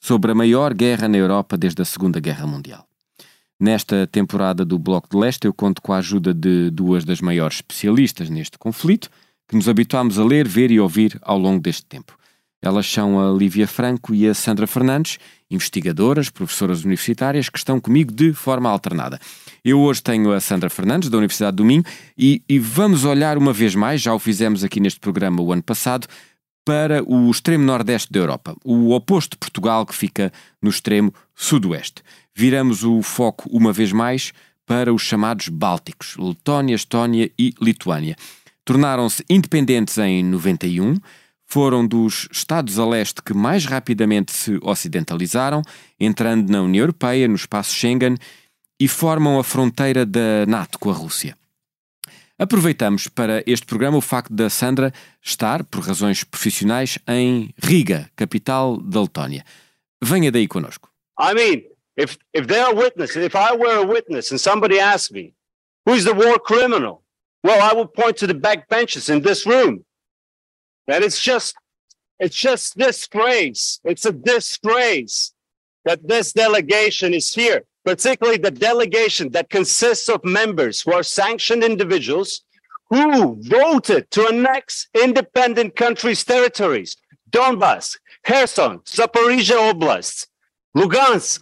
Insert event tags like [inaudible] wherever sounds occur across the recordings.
sobre a maior guerra na Europa desde a Segunda Guerra Mundial. Nesta temporada do Bloco de Leste, eu conto com a ajuda de duas das maiores especialistas neste conflito, que nos habituámos a ler, ver e ouvir ao longo deste tempo. Elas são a Lívia Franco e a Sandra Fernandes, investigadoras, professoras universitárias, que estão comigo de forma alternada. Eu hoje tenho a Sandra Fernandes, da Universidade do Minho, e, e vamos olhar uma vez mais, já o fizemos aqui neste programa o ano passado, para o extremo nordeste da Europa, o oposto de Portugal, que fica no extremo sudoeste. Viramos o foco uma vez mais para os chamados Bálticos, Letónia, Estónia e Lituânia. Tornaram-se independentes em 91 foram dos Estados a leste que mais rapidamente se ocidentalizaram, entrando na União Europeia, no espaço Schengen e formam a fronteira da NATO com a Rússia. Aproveitamos para este programa o facto da Sandra estar, por razões profissionais, em Riga, capital da Letónia. Venha daí connosco. I mean, if if they're a witness, if I were a witness and somebody asked me, who's the war criminal? Well, I would point to the backbenchers in this room. And it's just, it's just disgrace. It's a disgrace that this delegation is here, particularly the delegation that consists of members who are sanctioned individuals who voted to annex independent countries' territories. Donbass, Kherson, Zaporizhia Oblast, Lugansk.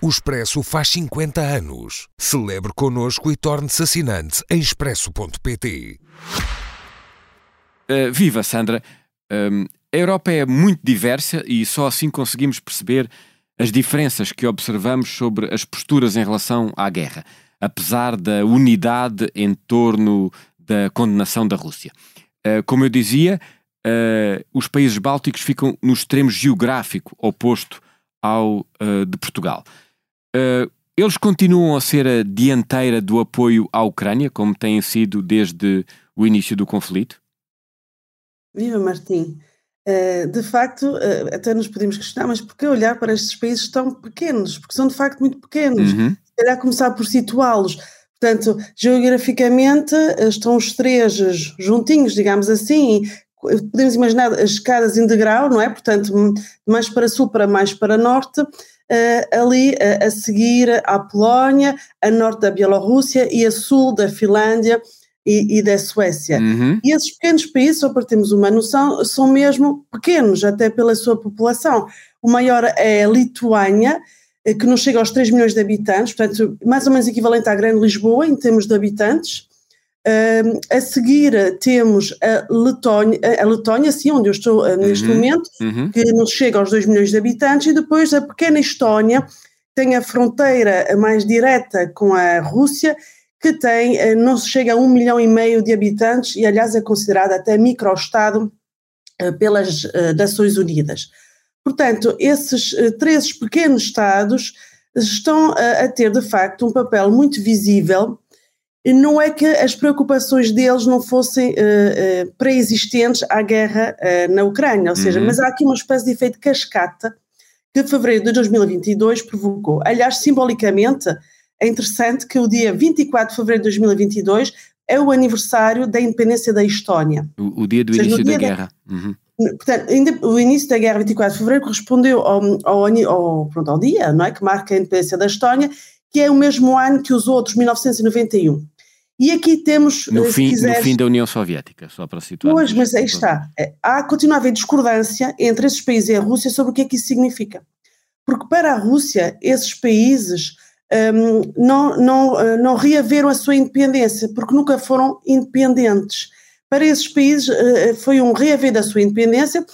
O Expresso faz 50 anos. Celebre connosco e torne-se assinante em expresso.pt. Uh, viva, Sandra! Um, a Europa é muito diversa e só assim conseguimos perceber as diferenças que observamos sobre as posturas em relação à guerra, apesar da unidade em torno da condenação da Rússia. Uh, como eu dizia, uh, os países bálticos ficam no extremo geográfico oposto ao de Portugal. eles continuam a ser a dianteira do apoio à Ucrânia, como têm sido desde o início do conflito? Viva Martim! Uh, de facto, uh, até nos podemos questionar, mas por que olhar para estes países tão pequenos? Porque são de facto muito pequenos. Uhum. Se calhar começar por situá-los. Portanto, geograficamente uh, estão os três juntinhos, digamos assim. Podemos imaginar as escadas em degrau, não é? Portanto, mais para sul, para mais para norte. ali a seguir à Polónia, a norte da Bielorrússia e a sul da Finlândia e, e da Suécia. Uhum. E esses pequenos países, só para termos uma noção, são mesmo pequenos, até pela sua população. O maior é a Lituânia, eh, que não chega aos 3 milhões de habitantes, portanto, mais ou menos equivalente à Grande Lisboa em termos de habitantes. Uh, a seguir temos a Letónia, a Letónia, sim, onde eu estou uh, neste uhum. momento, uhum. que não chega aos 2 milhões de habitantes, e depois a pequena Estónia, tem a fronteira mais direta com a Rússia que tem, eh, não se chega a um milhão e meio de habitantes e, aliás, é considerada até microestado eh, pelas eh, Nações Unidas. Portanto, esses três pequenos estados estão a ter, de facto, um papel muito visível. Não é que as preocupações deles não fossem uh, uh, pré-existentes à guerra uh, na Ucrânia, ou seja, Uhum. mas há aqui uma espécie de efeito cascata que fevereiro de 2022 provocou. Aliás, simbolicamente, é interessante que o dia 24 de fevereiro de 2022 é o aniversário da independência da Estónia. O, o dia do seja, no início da dia da- guerra. Uhum. Portanto, ainda- o início da guerra 24 de fevereiro correspondeu ao, ao, ao, pronto, ao dia não é, que marca a independência da Estónia, que é o mesmo ano que os outros, 1991. E aqui temos, No, eh, se fim, no quiseres, fim da União Soviética, só para situar. Pois, mas aí está. É, Há, continua a haver discordância entre esses países e a Rússia sobre o que é que isso significa. porque para a Rússia esses países um, não, não, eh, não reaveram a sua independência, porque nunca foram independentes. Para esses países uh, foi um reaver da sua independência,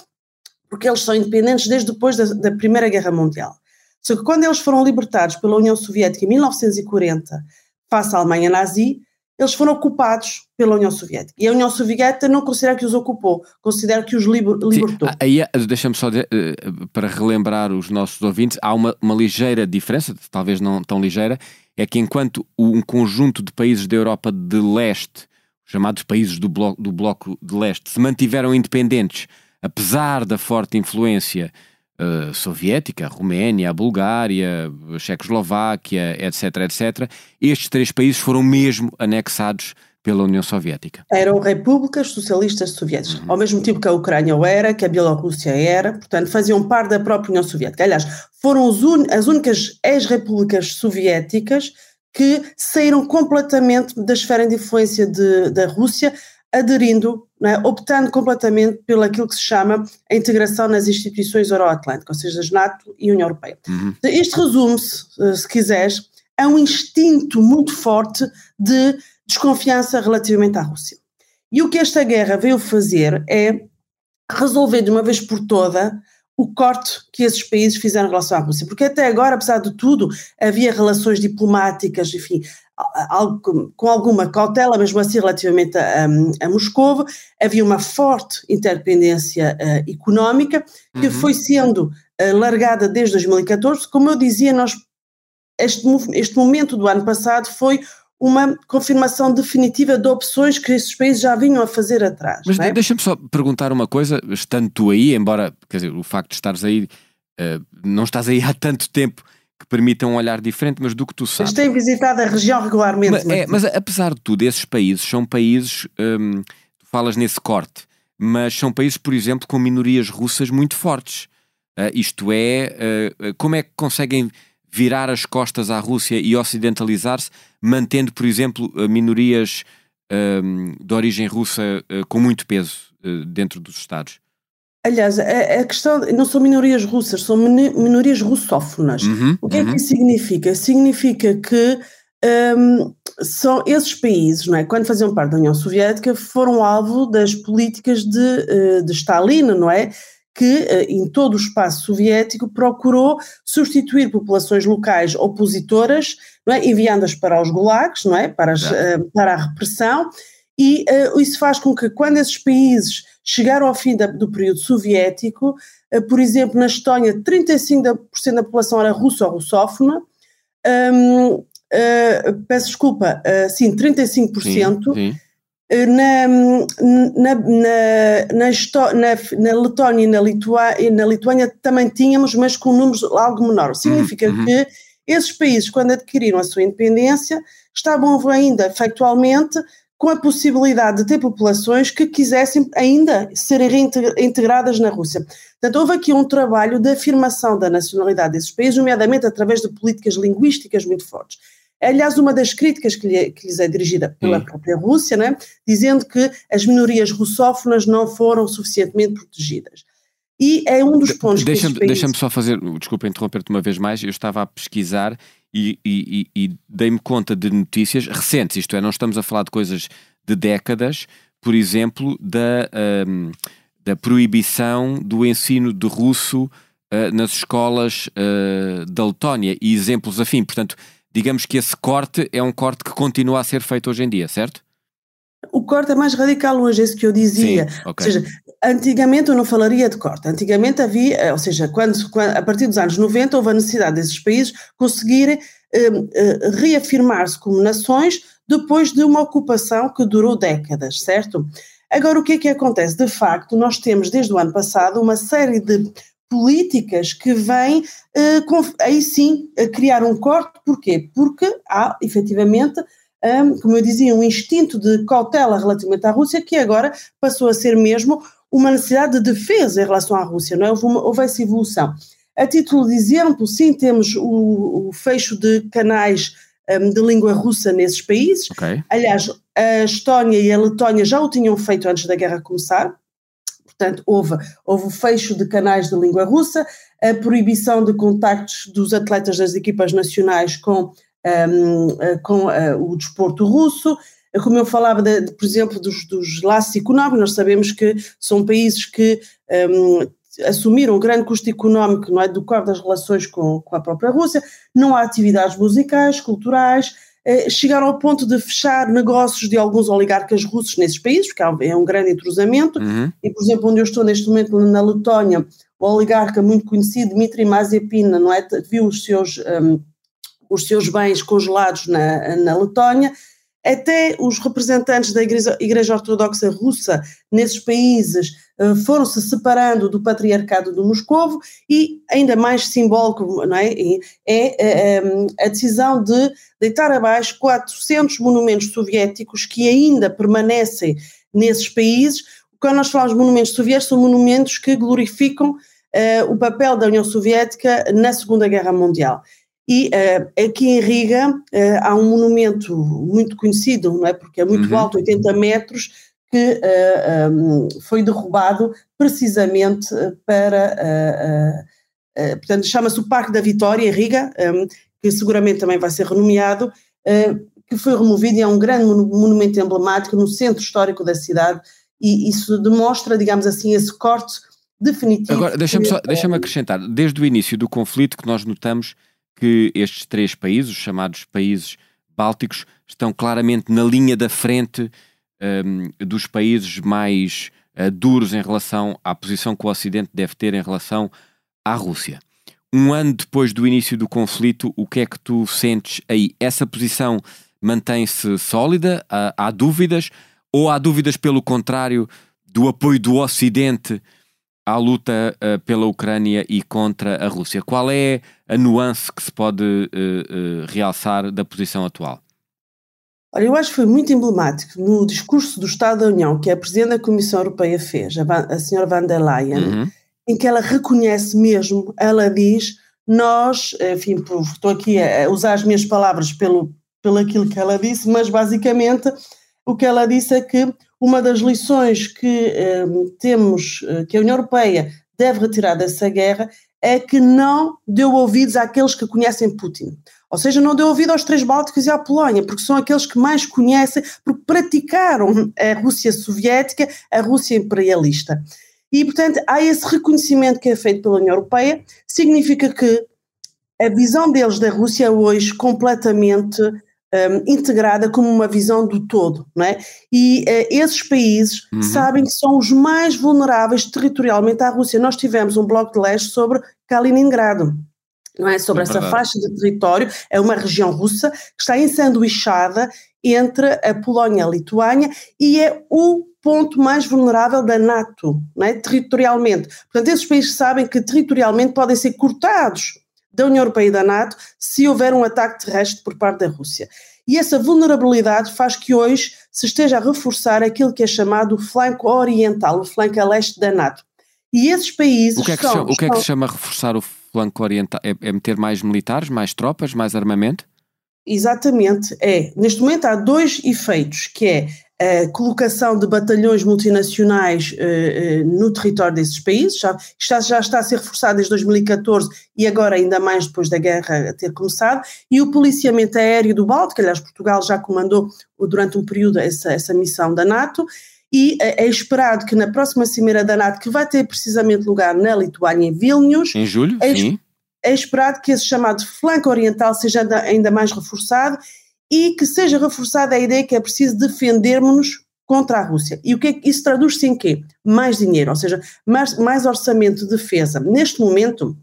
porque eles são independentes desde depois da, da Primeira Guerra Mundial. Só que quando eles foram libertados pela União Soviética em 1940, face à Alemanha nazi, eles foram ocupados pela União Soviética. E a União Soviética não considera que os ocupou, considera que os libertou. Sim, aí, deixa-me só, de, eh, para relembrar os nossos ouvintes, há uma, uma ligeira diferença, talvez não tão ligeira, é que enquanto um conjunto de países da Europa de leste, chamados países do bloco, do bloco de leste, se mantiveram independentes, apesar da forte influência uh, soviética, a Roménia, a Bulgária, a Checoslováquia, etc., etc., estes três países foram mesmo anexados pela União Soviética. Eram repúblicas socialistas soviéticas, uhum. ao mesmo tempo que a Ucrânia o era, que a Bielorrússia era, portanto faziam parte da própria União Soviética. Aliás, foram as únicas ex-repúblicas soviéticas que saíram completamente da esfera de influência de, da Rússia aderindo, é? optando completamente pelo aquilo que se chama a integração nas instituições euroatlânticas, ou seja, as NATO e a União Europeia. Uhum. Isto resume-se, eh, se quiseres, a um instinto muito forte de desconfiança relativamente à Rússia. E o que esta guerra veio fazer é resolver de uma vez por toda o corte que esses países fizeram em relação à Rússia, porque até agora, apesar de tudo, havia relações diplomáticas, enfim, algo, com alguma cautela, mesmo assim relativamente a, a, a Moscou, havia uma forte interdependência uh, económica que uhum. foi sendo uh, largada desde 2014. Como eu dizia, nós, este, este momento do ano passado foi uma confirmação definitiva de opções que esses países já vinham a fazer atrás. Mas é? deixa-me só perguntar uma coisa, estando tu aí, embora, quer dizer, o facto de estares aí, uh, não estás aí há tanto tempo, que permitam um olhar diferente, mas do que tu sabes. Mas têm visitado a região regularmente. Mas, é, mas apesar de tudo, esses países são países, hum, tu falas nesse corte, mas são países, por exemplo, com minorias russas muito fortes. Uh, isto é, uh, como é que conseguem virar as costas à Rússia e ocidentalizar-se, mantendo, por exemplo, minorias hum, de origem russa uh, com muito peso dentro dos Estados? Aliás, a, a, questão não são minorias russas, são minorias russófonas. Uhum, o que uhum. é que isso significa? Significa que um, são esses países, não é? quando faziam parte da União Soviética, foram alvo das políticas de, eh, de Stalin, não é? Que eh, em todo o espaço soviético procurou substituir populações locais opositoras, não é? enviando-as para os gulags, não é? Para, as, é. para a repressão, e uh, isso faz com que quando esses países chegaram ao fim da, do período soviético, uh, por exemplo, na Estónia 35% da população era russa ou russófona, um, uh, eh, peço desculpa, sim, 35%, sim, sim. Na, na, na, na, na, Letónia e na, Litua, na Lituânia também tínhamos, mas com números algo menor. Significa uhum. que esses países, quando adquiriram a sua independência, estavam ainda factualmente com a possibilidade de ter populações que quisessem ainda serem reintegradas na Rússia. Portanto, houve aqui um trabalho de afirmação da nacionalidade desses países, nomeadamente através de políticas linguísticas muito fortes. É, aliás, uma das críticas que, lhe, que lhes é dirigida pela hum. própria Rússia, né, dizendo que as minorias russófonas não foram suficientemente protegidas. E é um dos pontos de, deixa-me, países... deixa-me só fazer, desculpa interromper-te uma vez mais, eu estava a pesquisar e, e, e dei-me conta de notícias recentes, isto é, não estamos a falar de coisas de décadas, por exemplo, da, um, da proibição do ensino de russo uh, nas escolas uh, da Letónia e exemplos afim. Portanto, digamos que esse corte é um corte que continua a ser feito hoje em dia, certo? O corte é mais radical hoje, é isso que eu dizia. Sim, okay. Ou seja, antigamente eu não falaria de corte. Antigamente havia, eh, ou seja, quando, quando, a partir dos anos 90 houve a necessidade desses países conseguirem eh, eh, reafirmar-se como nações depois de uma ocupação que durou décadas, certo? Agora, o que é que acontece? De facto, nós temos desde o ano passado uma série de políticas que vêm, eh, aí sim, criar um corte. Porquê? Porque há, efetivamente, como eu dizia, um instinto de cautela relativamente à Rússia que agora passou a ser mesmo uma necessidade de defesa em relação à Rússia, não é? Houve, uma, houve essa evolução. A título de exemplo, sim, temos o, o fecho de canais um, de língua russa nesses países. Okay. Aliás, a Estónia e a Letónia já o tinham feito antes da guerra começar. Portanto, houve, houve o fecho de canais de língua russa, a proibição de contactos dos atletas das equipas nacionais com, um, com uh, o desporto russo, como eu falava, de, de, por exemplo, dos, dos, laços económicos, nós sabemos que são países que um, assumiram um grande custo económico não é, do quadro das relações com, com a própria Rússia, não há atividades musicais, culturais, eh, chegaram ao ponto de fechar negócios de alguns oligarcas russos nesses países, porque é um grande entrosamento, uhum. e por exemplo, onde eu estou neste momento na Letónia, o oligarca muito conhecido, Dmitry Mazepin, não é, viu os seus, um, os seus bens congelados na, na Letónia, até os representantes da Igreja, Igreja Ortodoxa Russa nesses países uh, foram se separando do patriarcado do Moscovo e ainda mais simbólico não é, é, é a decisão de deitar abaixo 400 monumentos soviéticos que ainda permanecem nesses países. Quando nós falamos de monumentos soviéticos, são monumentos que glorificam o papel da União Soviética na Segunda Guerra Mundial. E uh, aqui em Riga uh, há um monumento muito conhecido, não é? Porque é muito uhum. alto, 80 metros, que uh, um, foi derrubado precisamente para. portanto, chama-se o Parque da Vitória, em Riga, um, que seguramente também vai ser renomeado, que foi removido e é um grande monumento emblemático no centro histórico da cidade, e isso demonstra, digamos assim, esse corte definitivo. Agora, deixa-me deixa acrescentar, desde o início do conflito que nós notamos que estes três países, os chamados países bálticos, estão claramente na linha da frente um, dos países mais uh, duros em relação à posição que o Ocidente deve ter em relação à Rússia. Um ano depois do início do conflito, o que é que tu sentes aí? Essa posição mantém-se sólida? Há, há dúvidas? Ou há dúvidas, pelo contrário, do apoio do Ocidente à luta uh, pela Ucrânia e contra a Rússia. Qual é a nuance que se pode uh, uh, realçar da posição atual? Olha, eu acho que foi muito emblemático no discurso do Estado da União que a Presidente da Comissão Europeia fez, a, a senhora van der Leyen, uhum. em que ela reconhece mesmo, ela diz, nós, enfim, estou aqui a usar as minhas palavras pelo, pelo aquilo que ela disse, mas basicamente o que ela disse é que uma das lições que temos, eh, que a União Europeia deve retirar dessa guerra, é que não deu ouvidos àqueles que conhecem Putin. Ou seja, não deu ouvido aos três Bálticos e à Polónia, porque são aqueles que mais conhecem, porque praticaram a Rússia soviética, a Rússia imperialista. E, portanto, há esse reconhecimento que é feito pela União Europeia, significa que a visão deles da Rússia hoje completamente um, integrada como uma visão do todo, não é? E uh, esses países uhum. sabem que são os mais vulneráveis territorialmente à Rússia. Nós tivemos um bloco de leste sobre Kaliningrado, não é? Sobre é essa faixa de território, é uma região russa que está ensanduichada entre a Polónia e a Lituânia e é o ponto mais vulnerável da NATO, não é? territorialmente. Portanto, esses países sabem que territorialmente podem ser cortados da União Europeia e da NATO se houver um ataque terrestre por parte da Rússia. E essa vulnerabilidade faz que hoje se esteja a reforçar aquilo que é chamado o flanco oriental, o flanco a leste da NATO. E esses países. O que é que, são, chama, o que, é que se chama reforçar o flanco oriental? É, é meter mais militares, mais tropas, mais armamento? Exatamente, é. Neste momento há dois efeitos, que é a colocação de batalhões multinacionais uh, uh, no território desses países, já está, já está a ser reforçado desde 2014 e agora ainda mais depois da guerra ter começado, e o policiamento aéreo do Báltico, aliás Portugal já comandou durante um período essa, essa missão da NATO, e é, é esperado que na próxima cimeira da NATO, que vai ter precisamente lugar na Lituânia, em Vilnius, em julho, sim. É esperado que esse chamado flanco oriental seja ainda mais reforçado e que seja reforçada a ideia que é preciso defendermos-nos contra a Rússia. E o que é, isso traduz-se em quê? Mais dinheiro, ou seja, mais, mais orçamento de defesa. Neste momento,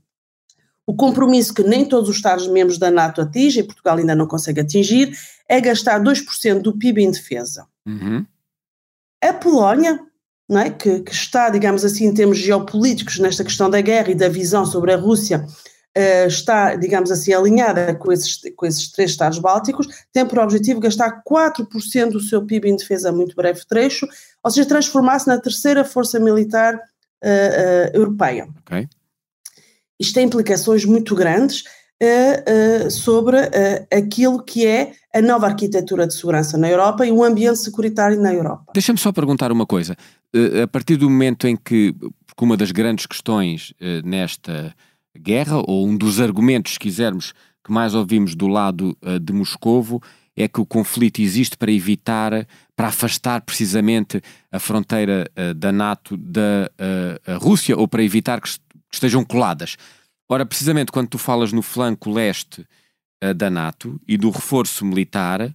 o compromisso que nem todos os Estados-membros da NATO atingem, e Portugal ainda não consegue atingir, é gastar 2% do PIB em defesa. Uhum. A Polónia, não é, que, que, está, digamos assim, em termos geopolíticos, nesta questão da guerra e da visão sobre a Rússia, uh, está, digamos assim, alinhada com esses, com esses três Estados bálticos, tem por objetivo gastar 4% do seu PIB em defesa a muito breve trecho, ou seja, transformar-se na terceira força militar uh, uh, europeia. Okay. Isto tem implicações muito grandes sobre aquilo que é a nova arquitetura de segurança na Europa e o ambiente securitário na Europa. Deixa-me só perguntar uma coisa. A partir do momento em que, porque uma das grandes questões nesta guerra, ou um dos argumentos, se quisermos, que mais ouvimos do lado de Moscovo, é que o conflito existe para evitar, para afastar precisamente a fronteira uh, da NATO da uh, Rússia ou para evitar que, estejam coladas. Ora, precisamente quando tu falas no flanco leste uh, da NATO e do reforço militar,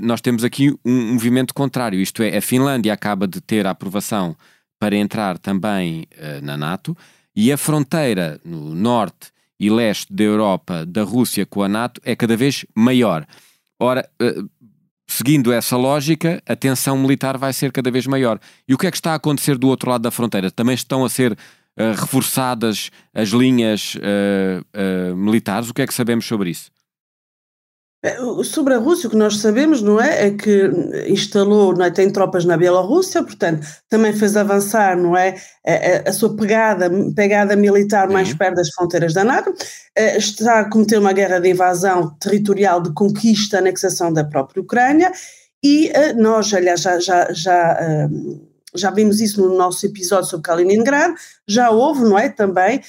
nós temos aqui um movimento contrário, isto é, a Finlândia acaba de ter a aprovação para entrar também na NATO e a fronteira no norte e leste da Europa da Rússia com a NATO é cada vez maior. Ora, uh, seguindo essa lógica, a tensão militar vai ser cada vez maior. E o que é que está a acontecer do outro lado da fronteira? Também estão a ser uh, reforçadas as linhas uh, militares? O que é que sabemos sobre isso? É, sobre a Rússia, o que nós sabemos, não é, é que instalou, não é, tem tropas na Bielorrússia, portanto, também fez avançar, não é, a, a sua pegada, pegada militar mais uhum. perto das fronteiras da NATO, eh, está a cometer uma guerra de invasão territorial, de conquista, anexação da própria Ucrânia, e eh, nós, aliás, já, já, já, já vimos isso no nosso episódio sobre Kaliningrado, já houve, não é, também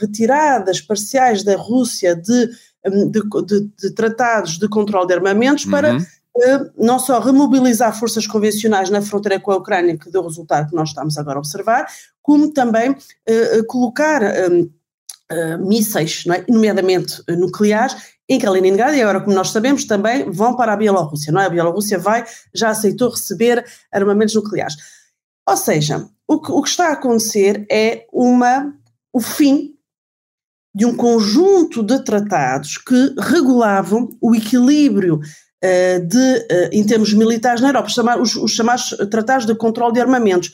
retiradas parciais da Rússia de de, de, de tratados de controle de armamentos para uhum. Uh, não só remobilizar forças convencionais na fronteira com a Ucrânia, que deu o resultado que nós estamos agora a observar, como também uh, colocar um, uh, mísseis, é? nomeadamente nucleares, em Kaliningrado, e agora, como nós sabemos, também vão para a Bielorrússia, não é? A Bielorrússia vai, já aceitou receber armamentos nucleares. Ou seja, o que, o que está a acontecer é uma, o fim de um conjunto de tratados que regulavam o equilíbrio uh, de, uh, em termos militares na Europa, os, os, chamados tratados de controle de armamentos.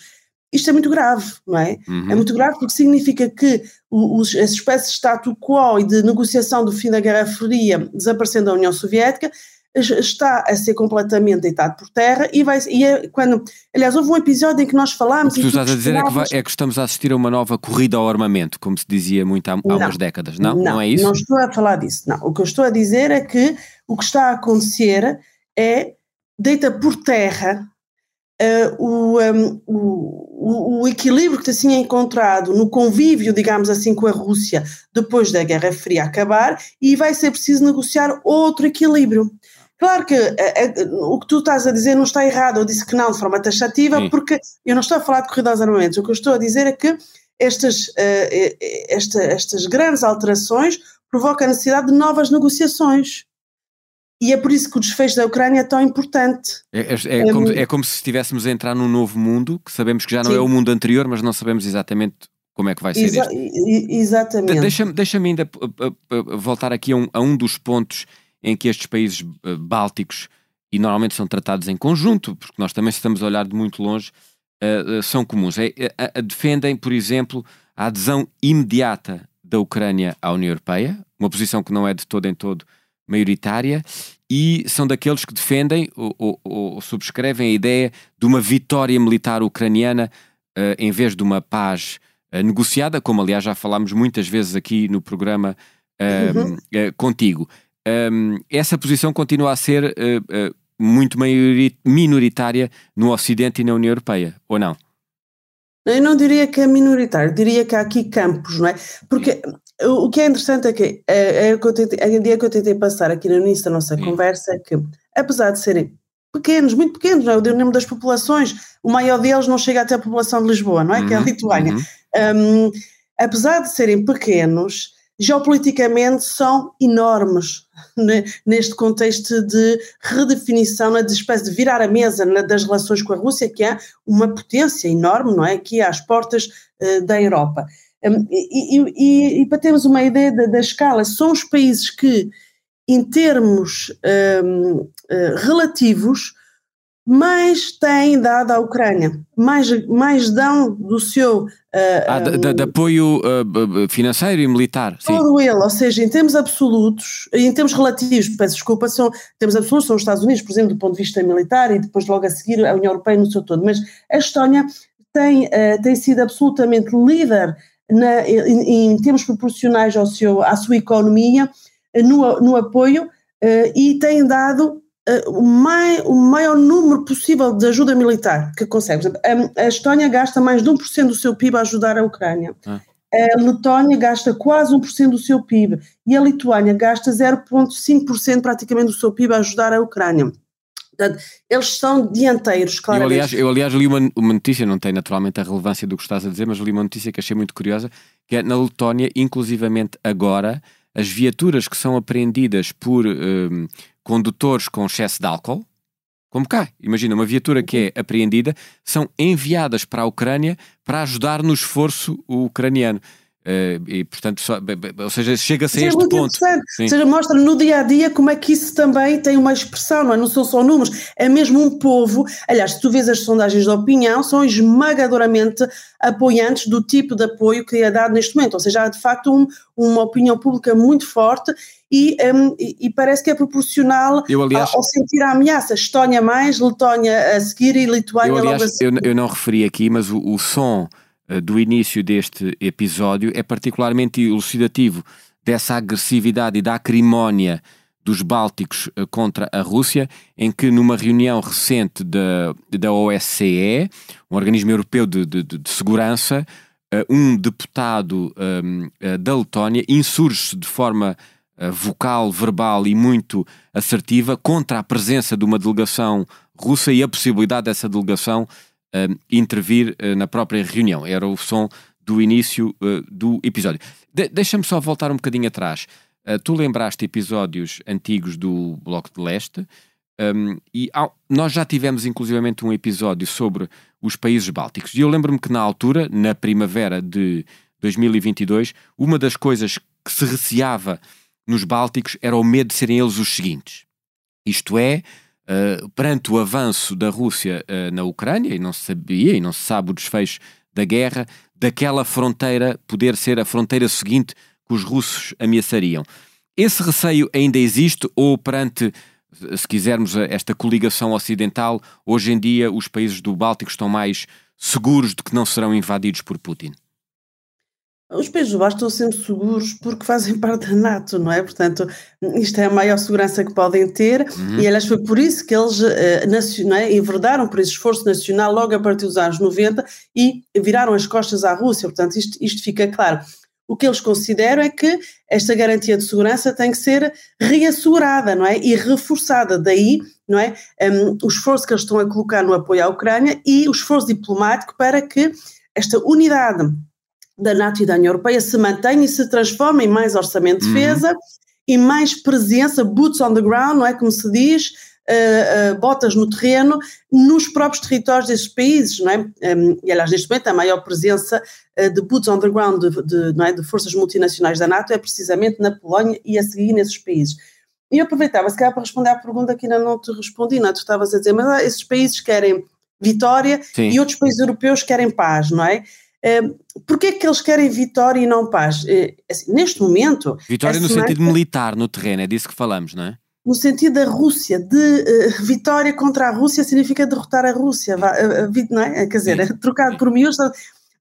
Isto é muito grave, não é? Uhum. É muito grave porque significa que os, essa espécie de status quo e de negociação do fim da Guerra Fria desaparecendo da União Soviética está a ser completamente deitado por terra e vai e é quando aliás houve um episódio em que nós falámos o que tu estás a dizer é que, vai, é que, estamos a assistir a uma nova corrida ao armamento como se dizia muito há, há umas décadas não? não não é isso não estou a falar disso não o que eu estou a dizer é que o que está a acontecer é deita por terra uh, o, um, o, o, equilíbrio que se tinha encontrado no convívio, digamos assim, com a Rússia depois da Guerra Fria acabar e vai ser preciso negociar outro equilíbrio. Claro que é, é, o que tu estás a dizer não está errado, eu disse que não de forma taxativa, Sim. porque eu não estou a falar de corrida aos armamentos, o que eu estou a dizer é que estas, uh, esta, estas grandes alterações provocam a necessidade de novas negociações. E é por isso que o desfecho da Ucrânia é tão importante. É, é, é, como, é como, se estivéssemos a entrar num novo mundo, que sabemos que já não Sim. é o mundo anterior, mas não sabemos exatamente como é que vai ser Exa este. Exatamente. Deixa-me deixa ainda voltar aqui a um, a um dos pontos em que estes países eh, bálticos, e normalmente são tratados em conjunto, porque nós também estamos a olhar de muito longe, uh, são comuns. É, uh, defendem, por exemplo, a adesão imediata da Ucrânia à União Europeia, uma posição que não é de todo em todo maioritária, e são daqueles que defendem ou, ou, ou subscrevem a ideia de uma vitória militar ucraniana uh, em vez de uma paz negociada, como aliás já falámos muitas vezes aqui no programa uhum. contigo um, essa posição continua a ser uh, uh, muito minoritária no Ocidente e na União Europeia, ou não? Eu não diria que é minoritário, diria que há aqui campos, não é? Porque o que é interessante é que é, é que eu tentei, a ideia que eu tentei passar aqui no início da nossa Sim. conversa é que, apesar de serem pequenos, muito pequenos, não é? o número das populações, o maior deles não chega até a população de Lisboa, não é? Uhum, que é a uhum, Lituânia. Uhum. Um, apesar de serem pequenos, geopoliticamente são enormes né, neste contexto de redefinição, né, de espécie de virar a mesa né, das relações com a Rússia, que é uma potência enorme, não é? Aqui às portas uh, da Europa. Um, e, e, e, para termos uma ideia da, da, escala, são os países que, em termos um, uh, eh, relativos, mais têm dado à Ucrânia, mais, mais dão do seu. Uh, ah, de, de, de apoio uh, financeiro e militar. Todo ele, ou seja, em termos absolutos, em termos relativos, peço desculpa, são, em termos absolutos são os Estados Unidos, por exemplo, do ponto de vista militar e depois logo a seguir a União Europeia no seu todo, mas a Estónia tem, uh, tem sido absolutamente líder na, em, em termos proporcionais ao seu, à sua economia no, no apoio e tem dado uh, o, mai, o, maior número possível de ajuda militar que consegue. A, a Estónia gasta mais de 1% do seu PIB a ajudar a Ucrânia. Ah. A Letónia gasta quase 1% do seu PIB e a Lituânia gasta 0,5% praticamente do seu PIB a ajudar a Ucrânia. Portanto, eles são dianteiros, claramente. Eu aliás, eu, aliás li uma, uma, notícia, não tem naturalmente a relevância do que estás a dizer, mas li uma notícia que achei muito curiosa, que é na Letónia, inclusivamente agora, as viaturas que são apreendidas por um, condutores com excesso de álcool, como cá, imagina, uma viatura que é apreendida, são enviadas para a Ucrânia para ajudar no esforço ucraniano. Uh, e portanto, só, ou seja, chega-se a é este é ponto. Ou seja, mostra no dia a dia como é que isso também tem uma expressão, não é? Não são só números, é mesmo um povo. Aliás, se tu vês as sondagens de opinião, são esmagadoramente apoiantes do tipo de apoio que é dado neste momento. Ou seja, há de facto um, uma opinião pública muito forte e, um, e, parece que é proporcional eu, aliás, ao sentir a ameaça. Estónia mais, Letónia a seguir e Lituânia eu, aliás, logo a seguir. Eu, eu não referi aqui, mas o, o som do início deste episódio é particularmente elucidativo dessa agressividade e da acrimónia dos Bálticos eh, contra a Rússia, em que numa reunião recente da, da OSCE, um organismo europeu de, de, de segurança, eh, um deputado um, da Letónia insurge-se de forma vocal, verbal e muito assertiva contra a presença de uma delegação russa e a possibilidade dessa delegação uh, intervir uh, na própria reunião. Era o som do início uh, do episódio. De Deixa-me só voltar um bocadinho atrás. tu lembraste episódios antigos do Bloco de Leste um, e nós já tivemos inclusivamente um episódio sobre os países bálticos. E eu lembro-me que na altura, na primavera de 2022, uma das coisas que se receava nos bálticos era o medo de serem eles os seguintes. Isto é, uh, perante o avanço da Rússia uh, na Ucrânia, e não se sabia e não se sabe o desfecho da guerra, daquela fronteira poder ser a fronteira seguinte que os russos ameaçariam. Esse receio ainda existe ou perante, se quisermos, esta coligação ocidental, hoje em dia os países do Báltico estão mais seguros de que não serão invadidos por Putin? Os países do Baixo estão sempre seguros porque fazem [laughs] parte da NATO, não é? Portanto, isto é a maior segurança que podem ter uhum. e, aliás, foi por isso que eles uh, é? enverdaram por esse esforço nacional logo a partir dos anos 90 e viraram as costas à Rússia. Portanto, isto, isto fica claro. O que eles consideram é que esta garantia de segurança tem que ser reassegurada, não é? E reforçada. Daí, não é? Um, o esforço que eles estão a colocar no apoio à Ucrânia e o esforço diplomático para que esta unidade da NATO e da União Europeia se mantém e se transforma em mais orçamento de uhum. defesa uhum. e mais presença, boots on the ground, não é como se diz, uh, uh, botas no terreno, nos próprios territórios desses países, não é? Um, e aliás, neste momento a maior presença uh, de boots on the ground de, de, não é, de forças multinacionais da NATO é precisamente na Polónia e a seguir nesses países. E eu aproveitava, se calhar, para responder à pergunta que ainda não te respondi, não é? Tu estavas a dizer, mas ah, esses países querem vitória Sim. e outros países europeus querem paz, não é? Porquê é que eles querem vitória e não paz? Eh, assim, neste momento. Vitória no sentido militar, no terreno, é disso que falamos, não é? No sentido da Rússia, de uh, vitória contra a Rússia significa derrotar a Rússia, uh, não é? Quer dizer, Sim. [laughs] trocado por miúdos,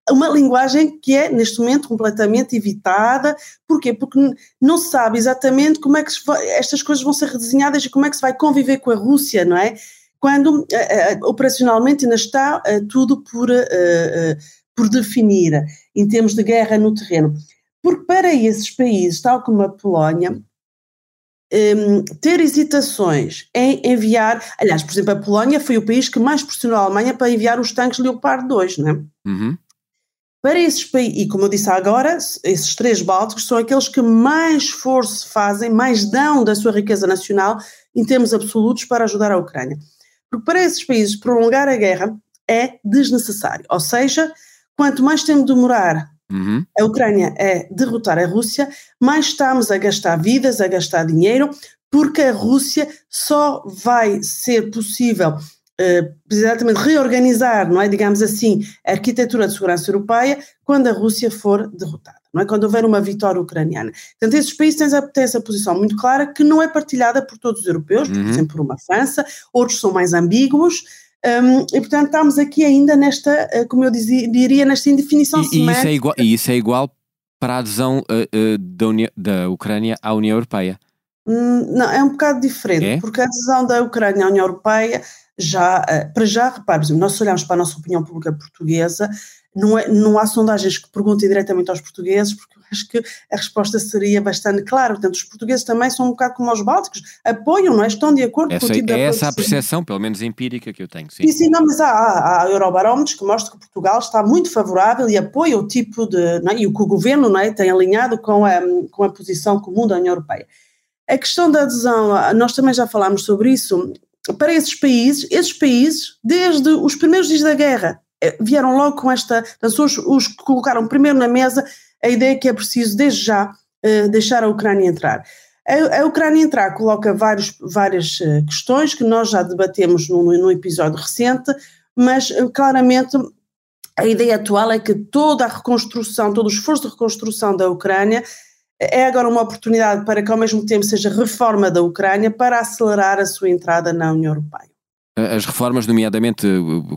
uma linguagem que é, neste momento, completamente evitada. Porquê? Porque não se sabe exatamente como é que estas coisas vão ser redesenhadas e como é que se vai conviver com a Rússia, não é? Quando operacionalmente ainda está tudo por por definir em termos de guerra no terreno. Porque para esses países, tal como a Polónia, um, ter hesitações em enviar. Aliás, por exemplo, a Polónia foi o país que mais pressionou a Alemanha para enviar os tanques Leopard 2, não é? Uhum. Para esses países, e como eu disse agora, esses três bálticos são aqueles que mais esforço fazem, mais dão da sua riqueza nacional em termos absolutos para ajudar a Ucrânia. Porque para esses países prolongar a guerra é desnecessário. Ou seja, quanto mais tempo demorar uhum. a Ucrânia a derrotar a Rússia, mais estamos a gastar vidas, a gastar dinheiro, porque a Rússia só vai ser possível uh, exatamente reorganizar, não é, digamos assim, a arquitetura de segurança europeia quando a Rússia for derrotada. Não é? Quando houver uma vitória ucraniana. Portanto, esses países têm, têm essa posição muito clara que não é partilhada por todos os europeus, uhum. por exemplo, por uma França, outros são mais ambíguos, um, e portanto estamos aqui ainda nesta, eh, como eu dizia, diria, nesta indefinição e, e, isso é igual, e isso é igual para a adesão uh, uh, da, da Ucrânia à União Europeia. Hum, não, é um bocado diferente, é? porque a adesão da Ucrânia à União Europeia já, para já, repare, nós se olharmos para a nossa opinião pública portuguesa, não, é, não há sondagens que perguntem diretamente aos portugueses, porque acho que a resposta seria bastante clara. Portanto, os portugueses também são um bocado como os bálticos, apoiam, não é? Estão de acordo essa, com o tipo de É essa a percepção, pelo menos empírica, que eu tenho. Sim, sim, sim não, mas há, há, há eurobarómetros que mostram que Portugal está muito favorável e apoia o tipo de. É? e o que o governo é? tem alinhado com a, com a posição comum da União Europeia. A questão da adesão, nós também já falámos sobre isso, para esses países, esses países, desde os primeiros dias da guerra, vieram logo com esta, são os, os que colocaram primeiro na mesa a ideia que é preciso, desde já, uh, deixar a Ucrânia entrar. A, a, Ucrânia entrar coloca vários, várias uh, questões que nós já debatemos num, num episódio recente, mas claramente a ideia atual é que toda a reconstrução, todo o esforço de reconstrução da Ucrânia é agora uma oportunidade para que ao mesmo tempo seja reforma da Ucrânia para acelerar a sua entrada na União Europeia as reformas, nomeadamente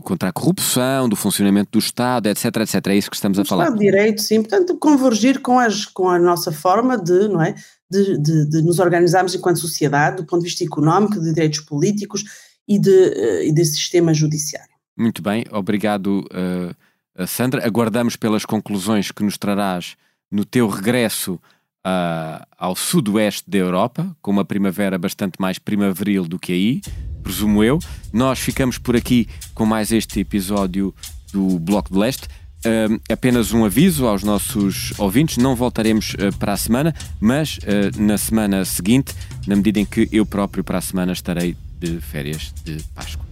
contra a corrupção, do funcionamento do Estado, etc, etc. É isso que estamos a falar. Estado de Direito, sim. Portanto, convergir com, as, com a nossa forma de, não é, de, de, de, nos organizarmos enquanto sociedade, do ponto de vista económico, de direitos políticos e de, uh, e de sistema judiciário. Muito bem, obrigado, uh, Sandra. Aguardamos pelas conclusões que nos trarás no teu regresso uh, ao sudoeste da Europa, com uma primavera bastante mais primaveril do que aí presumo eu. Nós ficamos por aqui com mais este episódio do Bloco de Leste. Uh, apenas um aviso aos nossos ouvintes: não voltaremos uh, para a semana, mas uh, na semana seguinte, na medida em que eu próprio para a semana estarei de férias de Páscoa.